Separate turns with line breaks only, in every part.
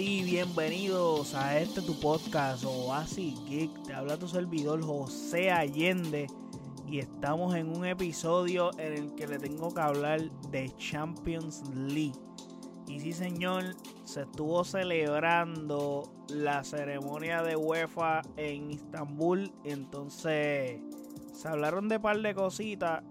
bienvenidos a este tu podcast Oasis Geek. Te habla tu servidor José Allende y estamos en un episodio en el que le tengo que hablar de Champions League. Y sí, señor, se estuvo celebrando la ceremonia de UEFA en Istambul. Entonces, se hablaron de par de cositas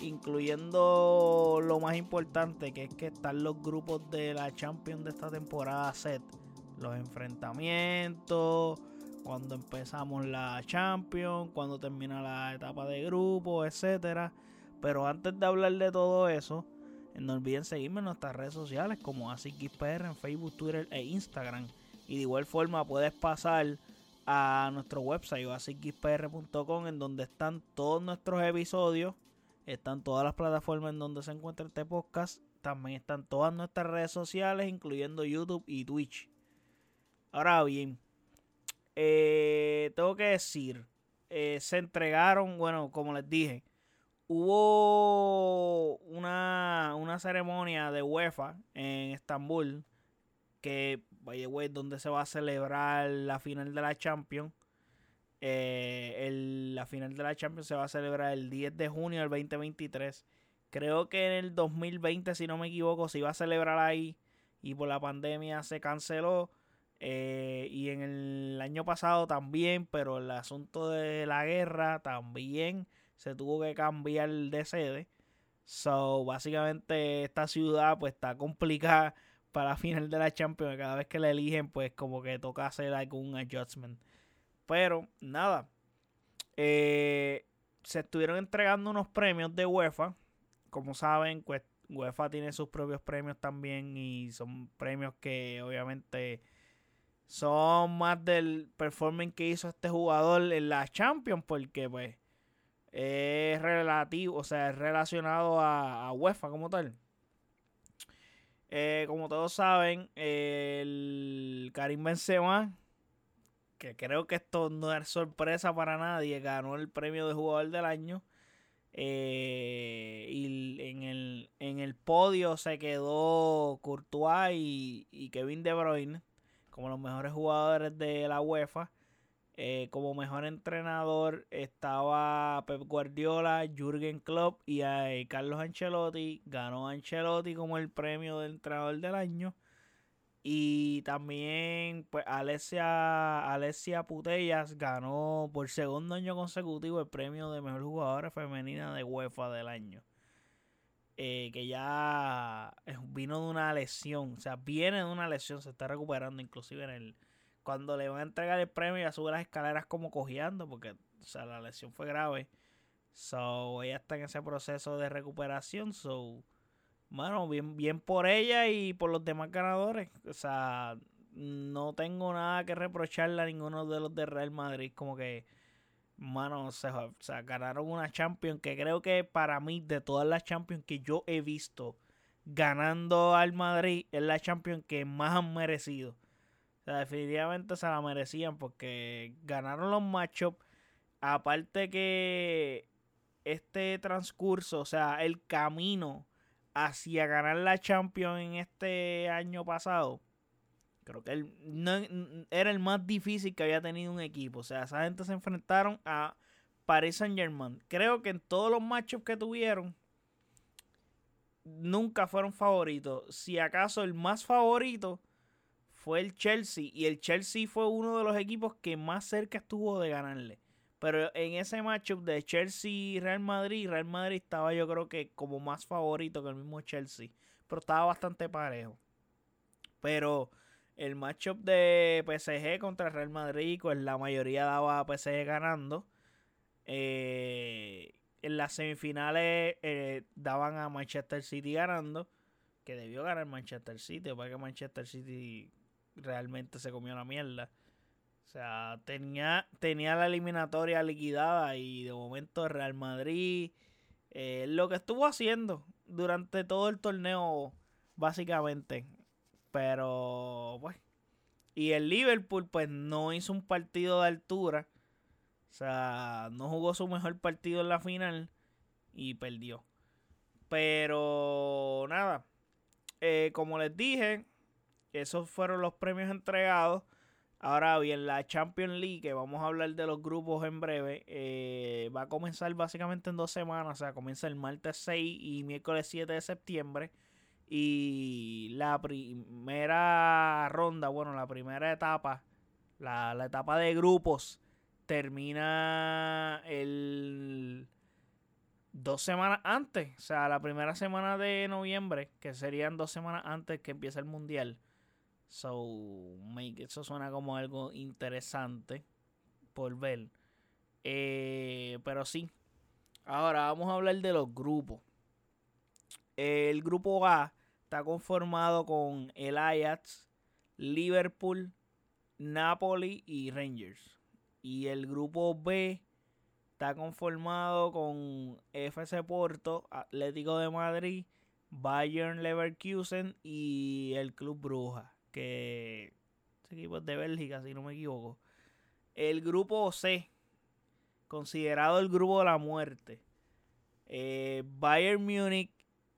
incluyendo lo más importante, que es que están los grupos de la Champions de esta temporada set, los enfrentamientos, cuando empezamos la Champions, cuando termina la etapa de grupo, etcétera. Pero antes de hablar de todo eso, no olviden seguirme en nuestras redes sociales como ASICXPR en Facebook, Twitter e Instagram. Y de igual forma puedes pasar a nuestro website asicxpr.com en donde están todos nuestros episodios están todas las plataformas en donde se encuentra este podcast. También están todas nuestras redes sociales, incluyendo YouTube y Twitch. Ahora bien, eh, tengo que decir, eh, se entregaron, bueno, como les dije, hubo una, una ceremonia de UEFA en Estambul, que, by the way, donde se va a celebrar la final de la Champions. Eh, la final de la Champions se va a celebrar el 10 de junio del 2023. Creo que en el 2020, si no me equivoco, se iba a celebrar ahí y por la pandemia se canceló. Eh, y en el año pasado también, pero el asunto de la guerra también se tuvo que cambiar de sede. So, básicamente esta ciudad pues está complicada para la final de la Champions. Cada vez que la eligen, pues como que toca hacer algún adjustment. Pero nada. Eh, se estuvieron entregando unos premios de UEFA. Como saben, pues, UEFA tiene sus propios premios también. Y son premios que obviamente son más del performance que hizo este jugador en la Champions. Porque pues es relativo, o sea, es relacionado a, UEFA como tal. Eh, como todos saben, el Karim Benzema que creo que esto no es sorpresa para nadie, ganó el premio de jugador del año. Eh, y en el, en el podio se quedó Courtois y, Kevin De Bruyne como los mejores jugadores de la UEFA. Eh, como mejor entrenador estaba Pep Guardiola, Jürgen Klopp y eh, Carlos Ancelotti. Ganó Ancelotti como el premio de entrenador del año. Y también, pues, Alessia, Putellas ganó por segundo año consecutivo el premio de mejor jugadora femenina de UEFA del año. Eh, que ya vino de una lesión, o sea, viene de una lesión, se está recuperando, inclusive en el. Cuando le van a entregar el premio, ya sube las escaleras como cojeando, porque, o sea, la lesión fue grave. So, ella está en ese proceso de recuperación, so bueno, bien, bien por ella y por los demás ganadores. O sea, no tengo nada que reprocharle a ninguno de los de Real Madrid. Como que, mano, o sea, ganaron una Champions que creo que para mí, de todas las Champions que yo he visto ganando al Madrid, es la Champions que más han merecido. O sea, definitivamente se la merecían porque ganaron los matchups. Aparte que este transcurso, o sea, el camino hacia ganar la Champions en este año pasado, creo que él, era el más difícil que había tenido un equipo. O sea, esa gente se enfrentaron a Paris Saint Germain. Creo que en todos los matchups que tuvieron, nunca fueron favoritos. Si acaso el más favorito fue el Chelsea. Y el Chelsea fue uno de los equipos que más cerca estuvo de ganarle. Pero en ese matchup de Chelsea y Real Madrid, Real Madrid estaba yo creo que como más favorito que el mismo Chelsea. Pero estaba bastante parejo. Pero el matchup de PSG contra Real Madrid, pues la mayoría daba a PSG ganando. Eh, en las semifinales eh, daban a Manchester City ganando. Que debió ganar Manchester City, porque Manchester City realmente se comió la mierda. O sea, tenía, tenía la eliminatoria liquidada y de momento Real Madrid, eh, lo que estuvo haciendo durante todo el torneo, básicamente. Pero, pues. Y el Liverpool, pues no hizo un partido de altura. O sea, no jugó su mejor partido en la final y perdió. Pero, nada. Eh, como les dije, esos fueron los premios entregados. Ahora bien, la Champions League, que vamos a hablar de los grupos en breve, eh, va a comenzar básicamente en dos semanas. O sea, comienza el martes 6 y miércoles 7 de septiembre. Y la primera ronda, bueno, la primera etapa, la, etapa de grupos, termina dos semanas antes, o sea, la primera semana de noviembre, que serían dos semanas antes que empiece el mundial. So, make, eso suena como algo interesante por ver. Eh, pero sí. Ahora vamos a hablar de los grupos. El grupo A está conformado con el Ajax, Liverpool, Napoli y Rangers. Y el grupo B está conformado con FC Porto, Atlético de Madrid, Bayern Leverkusen y el Club Bruja que equipo es de Bélgica, si no me equivoco. El grupo C, considerado el grupo de la muerte. Eh, Bayern Múnich,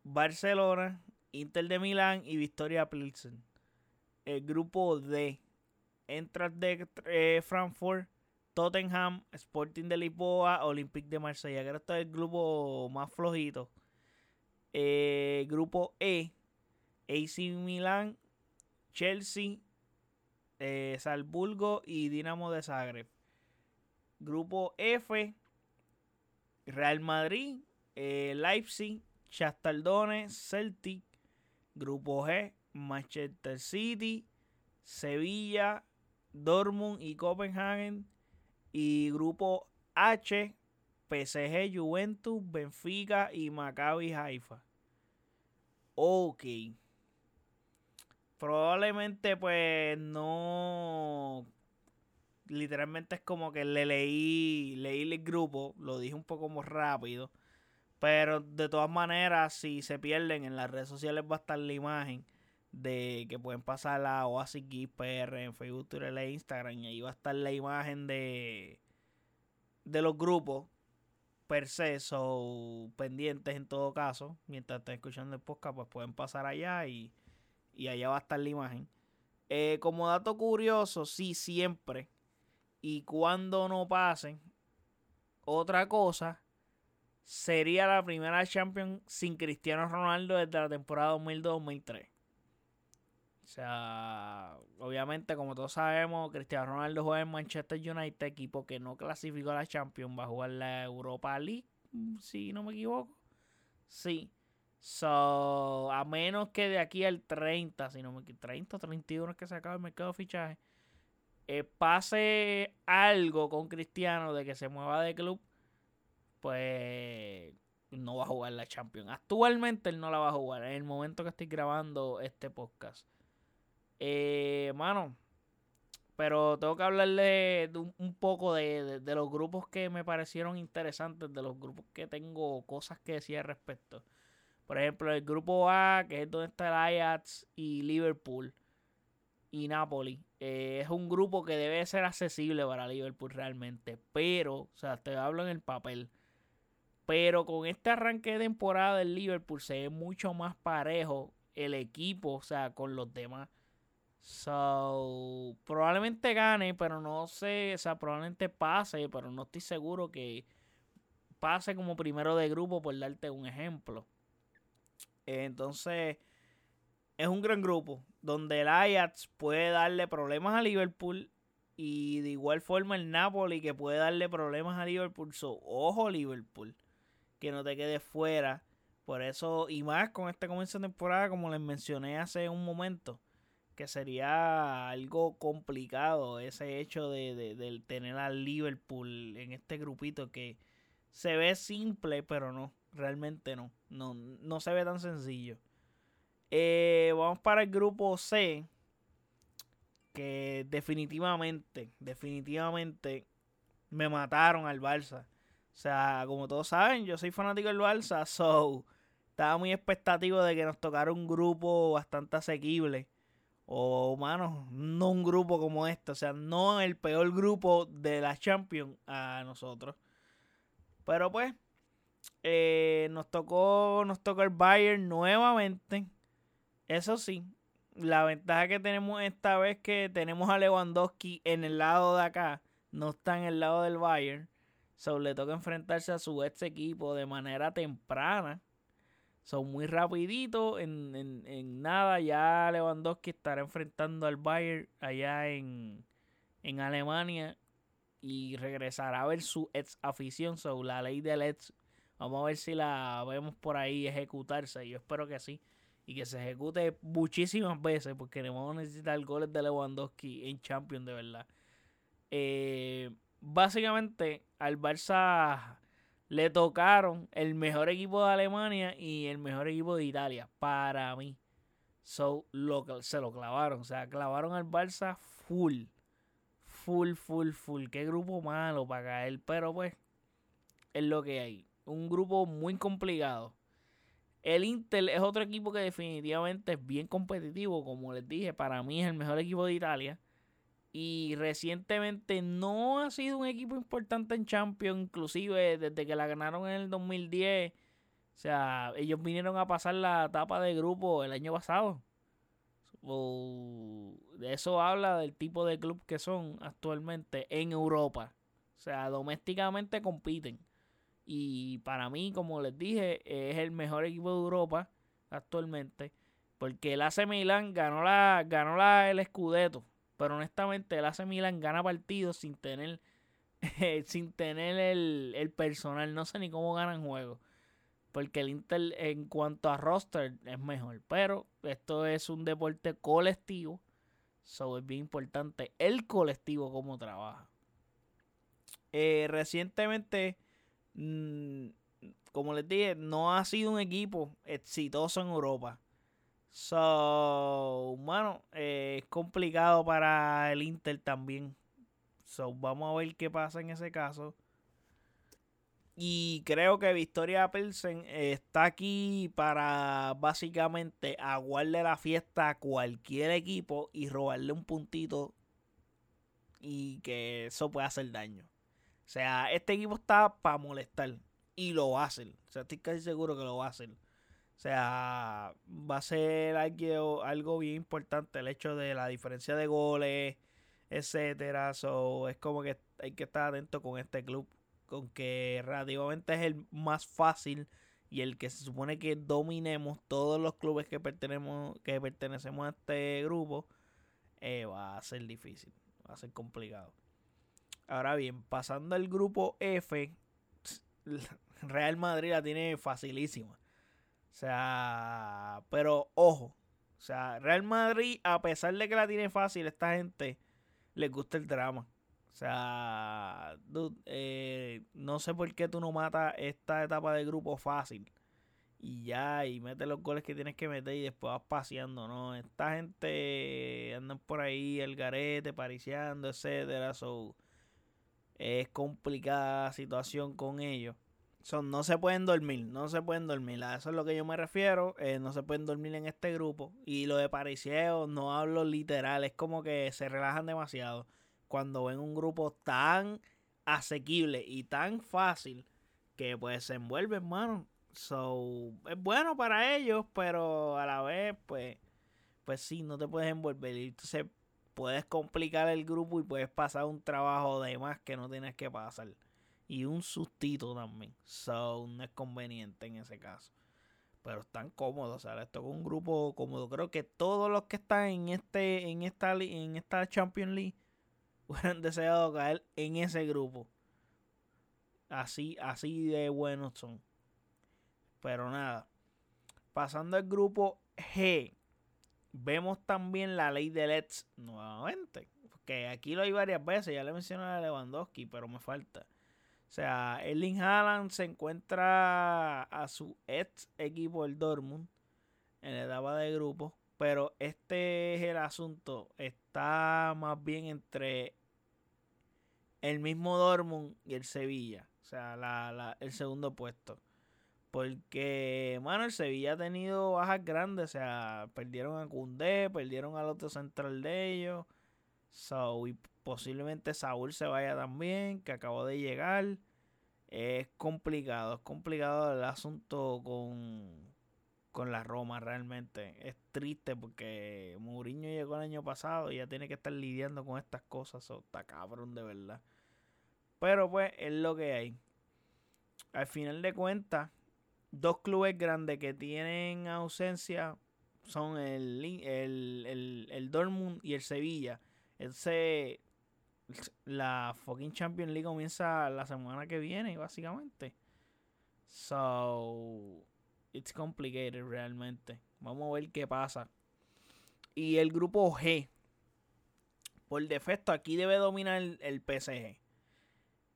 Barcelona, Inter de Milán y Victoria Pilsen. El grupo D, Entras de eh, Frankfurt, Tottenham, Sporting de Lisboa, Olympique de Marsella. Creo que este es el grupo más flojito. Eh, grupo E, AC Milán, Chelsea, eh, Salzburgo y Dinamo de Zagreb. Grupo F, Real Madrid, eh, Leipzig, Chastaldone, Celtic. Grupo G, Manchester City, Sevilla, Dortmund y Copenhagen. Y grupo H, PSG, Juventus, Benfica y Maccabi Haifa. Ok probablemente pues no literalmente es como que le leí leí el grupo lo dije un poco más rápido pero de todas maneras si se pierden en las redes sociales va a estar la imagen de que pueden pasar a Oasis PR en Facebook, Twitter e Instagram y ahí va a estar la imagen de de los grupos per se son pendientes en todo caso mientras estén escuchando el podcast pues pueden pasar allá y y allá va a estar la imagen. Eh, como dato curioso, sí, siempre. Y cuando no pasen, otra cosa sería la primera Champions sin Cristiano Ronaldo desde la temporada 2002-2003. O sea, obviamente, como todos sabemos, Cristiano Ronaldo juega en Manchester United, equipo que no clasificó a la Champions, va a jugar la Europa League, si no me equivoco. Sí. So, a menos que de aquí al 30, si no me 30 o 31 es que se acaba el mercado de fichaje, eh, pase algo con Cristiano de que se mueva de club, pues no va a jugar la Champions. Actualmente él no la va a jugar en el momento que estoy grabando este podcast. Eh, mano, pero tengo que hablarle de un, poco de, de, los grupos que me parecieron interesantes, de los grupos que tengo cosas que decir al respecto. Por ejemplo, el grupo A, que es donde está el Ajax y Liverpool y Napoli, eh, es un grupo que debe ser accesible para Liverpool realmente. Pero, o sea, te hablo en el papel. Pero con este arranque de temporada del Liverpool se ve mucho más parejo el equipo, o sea, con los demás. So, probablemente gane, pero no sé, o sea, probablemente pase, pero no estoy seguro que pase como primero de grupo, por darte un ejemplo. Entonces, es un gran grupo donde el Ajax puede darle problemas a Liverpool y de igual forma el Napoli que puede darle problemas a Liverpool. Ojo Liverpool, que no te quede fuera. Por eso, y más con este comienzo de temporada, como les mencioné hace un momento, que sería algo complicado ese hecho de, de tener a Liverpool en este grupito que se ve simple, pero no. Realmente no. No, no se ve tan sencillo. Eh, vamos para el grupo C. Que definitivamente, definitivamente me mataron al Barça. O sea, como todos saben, yo soy fanático del Barça. So, estaba muy expectativo de que nos tocara un grupo bastante asequible. O, mano, no un grupo como este. O sea, no el peor grupo de la Champions a nosotros. Pero pues, eh, nos tocó nos tocó el Bayern nuevamente. Eso sí, la ventaja que tenemos esta vez que tenemos a Lewandowski en el lado de acá, no está en el lado del Bayern. So, le toca enfrentarse a su ex equipo de manera temprana. Son muy rapidito, en, en, nada ya Lewandowski estará enfrentando al Bayern allá en, en Alemania y regresará a ver su ex afición, so, la ley del ex. Vamos a ver si la vemos por ahí ejecutarse. Yo espero que sí. Y que se ejecute muchísimas veces porque vamos a necesitar goles de Lewandowski en Champions, de verdad. Eh, básicamente, al Barça le tocaron el mejor equipo de Alemania y el mejor equipo de Italia, para mí. So, se lo clavaron. O sea, clavaron al Barça full full, full, full. Qué grupo malo para caer. Pero pues, es lo que hay. Un grupo muy complicado. El Inter es otro equipo que definitivamente es bien competitivo. Como les dije, para mí es el mejor equipo de Italia. Y recientemente no ha sido un equipo importante en Champions. Inclusive desde que la ganaron en el 2010. O sea, ellos vinieron a pasar la etapa de grupo el año pasado de eso habla del tipo de club que son actualmente en Europa. O sea, domésticamente compiten. Y para mí, como les dije, es el mejor equipo de Europa actualmente. Porque el AC Milan ganó la, ganó la, el Scudetto. Pero honestamente, el AC Milan gana partidos sin tener, sin tener el, el personal. No sé ni cómo ganan juegos. Porque el Inter en cuanto a roster es mejor. Pero esto es un deporte colectivo. So es bien importante el colectivo como trabaja. Eh, recientemente, como les dije, no ha sido un equipo exitoso en Europa. So, bueno, eh, es complicado para el Inter también. So, vamos a ver qué pasa en ese caso. Y creo que Victoria Pelsen está aquí para básicamente aguarle la fiesta a cualquier equipo y robarle un puntito y que eso pueda hacer daño. O sea, este equipo está para molestar y lo hacer. O sea, estoy casi seguro que lo hacer. O sea, va a ser algo, algo bien importante el hecho de la diferencia de goles, etcétera. So, es como que hay que estar atento con este club con que relativamente es el más fácil y el que se supone que dominemos todos los clubes que pertenecemos, que pertenecemos a este grupo, eh, va a ser difícil, va a ser complicado. Ahora bien, pasando al grupo F, Real Madrid la tiene facilísima. O sea, pero ojo, o sea, Real Madrid, a pesar de que la tiene fácil, esta gente le gusta el drama. O sea, eh, no sé por qué tú no matas esta etapa de grupo fácil. Y ya, y metes los goles que tienes que meter y después vas paseando, ¿no? Esta gente andan por ahí, el garete, pariciando, etcétera. So, es complicada la situación con ellos. Son, no se pueden dormir, no se pueden dormir. A eso es lo que yo me refiero. Eh, no se pueden dormir en este grupo. Y lo de pariseo no hablo literal, es como que se relajan demasiado cuando ven un grupo tan asequible y tan fácil que pues se envuelve, hermano. So, es bueno para ellos, pero a la vez, pues, pues sí, no te puedes envolver. Y entonces puedes complicar el grupo y puedes pasar un trabajo de más que no tienes que pasar. Y un sustito también. So, no es conveniente en ese caso. Pero están cómodos, o sea, esto es un grupo cómodo. Creo que todos los que están en este, en esta, en esta Champions League hubieran deseado caer en ese grupo. Así, así de buenos son. Pero nada. Pasando al grupo G. Vemos también la ley de Let's nuevamente. Porque aquí lo hay varias veces. Ya le mencioné a Lewandowski, pero me falta. O sea, Erling Haaland se encuentra a su ex equipo, el Dortmund, en la etapa de grupo. Pero este es el asunto. Está más bien entre el mismo Dortmund y el Sevilla. O sea, la, el segundo puesto. Porque, bueno, el Sevilla ha tenido bajas grandes. O sea, perdieron a Cundé, perdieron al otro central de ellos. So, y posiblemente Saúl se vaya también, que acabó de llegar. Es complicado, es complicado el asunto con, con la Roma realmente. Es triste porque Mourinho llegó el año pasado y ya tiene que estar lidiando con estas cosas. So, está cabrón de verdad. Pero pues es lo que hay. Al final de cuentas, dos clubes grandes que tienen ausencia son el, el, el, el Dortmund y el Sevilla. Ese, la fucking Champions League comienza la semana que viene, básicamente. So, it's complicated realmente. Vamos a ver qué pasa. Y el grupo G. Por defecto, aquí debe dominar el, el PSG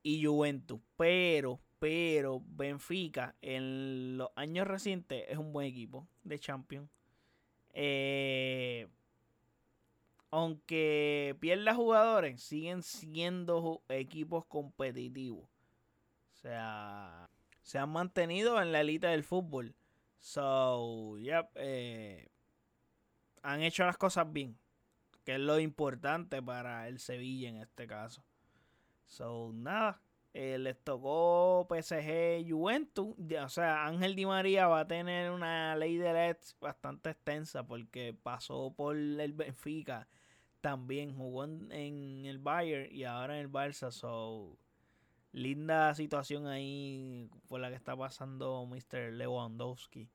y Juventus. Pero, pero, Benfica en los años recientes es un buen equipo de Champions. Eh, aunque pierda jugadores, siguen siendo equipos competitivos. O sea, se han mantenido en la élite del fútbol. So, yep, eh, han hecho las cosas bien, que es lo importante para el Sevilla en este caso. So, nada, eh, les tocó PSG Juventus. o sea, Ángel Di María va a tener una ley de LEDs bastante extensa porque pasó por el Benfica. También jugó en, el Bayern y ahora en el Barça. So, linda situación ahí por la que está pasando Mr. Lewandowski.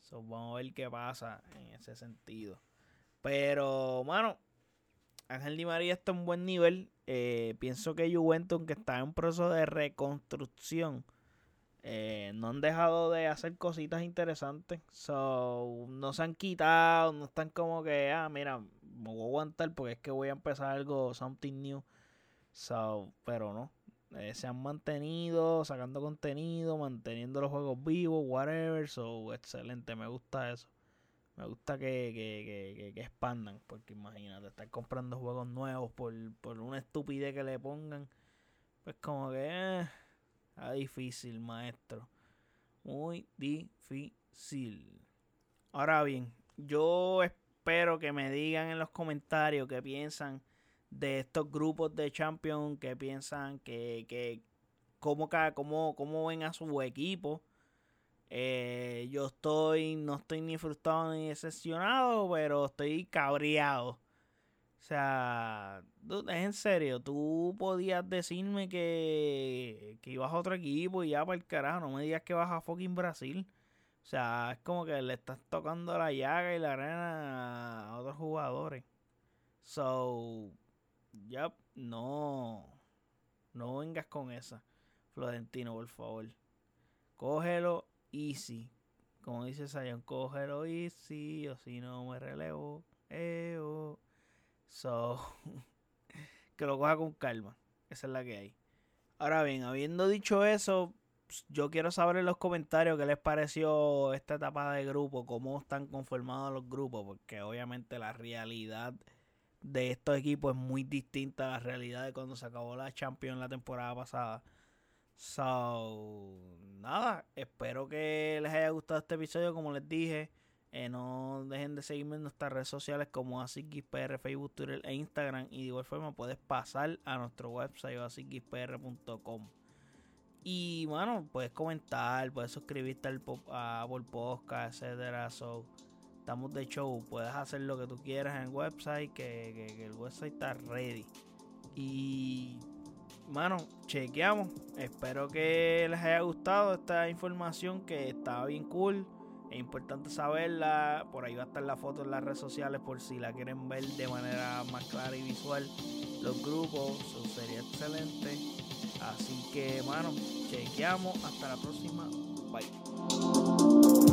So, vamos a ver qué pasa en ese sentido. Pero, mano, Ángel Di María está en buen nivel. Eh, pienso que Juventus, aunque está en un proceso de reconstrucción, eh, no han dejado de hacer cositas interesantes. So, no se han quitado, no están como que, ah, mira, me voy a aguantar porque es que voy a empezar algo, something new. So, pero no. Eh, se han mantenido, sacando contenido, manteniendo los juegos vivos, whatever. So, excelente, me gusta eso. Me gusta que, que, que, expandan, porque imagínate, estar comprando juegos nuevos por, por una estupidez que le pongan. Pues como que eh, difícil, maestro. Muy difícil. Ahora bien, yo espero que me digan en los comentarios qué piensan de estos grupos de Champions, qué piensan que, que cómo, cómo, cómo ven a su equipo eh, yo estoy, no estoy ni frustrado ni decepcionado, pero estoy cabreado. O sea, es en serio, tú podías decirme que, que ibas a otro equipo y ya para el carajo, no me digas que vas a fucking Brasil. O sea, es como que le estás tocando la llaga y la arena a otros jugadores. So, ya, no, no vengas con esa, Florentino, por favor. Cógelo easy. Como dice Zion, cógelo easy o si no me relevo. So, que lo coja con calma. Esa es la que hay. Ahora bien, habiendo dicho eso, pues, yo quiero saber en los comentarios qué les pareció esta etapa de grupo, cómo están conformados los grupos, porque obviamente la realidad de estos equipos es muy distinta a la realidad de cuando se acabó la Champions la temporada pasada. So, nada, espero que les haya gustado este episodio. Como les dije, eh, no dejen de seguirme en nuestras redes sociales como ASICXPR, Facebook, Twitter e Instagram. Y de igual forma puedes pasar a nuestro website asicxpr.com. Y bueno, puedes comentar, puedes suscribirte al a Apple Podcast, etcétera. So, estamos de show, puedes hacer lo que tú quieras en el website, que, que el website está ready. Y mano, chequeamos. Espero que les haya gustado esta información que estaba bien cool. Es importante saberla. Por ahí va a estar la foto en las redes sociales por si la quieren ver de manera más clara y visual. Los grupos, eso sería excelente. Así que, mano, chequeamos. Hasta la próxima. Bye.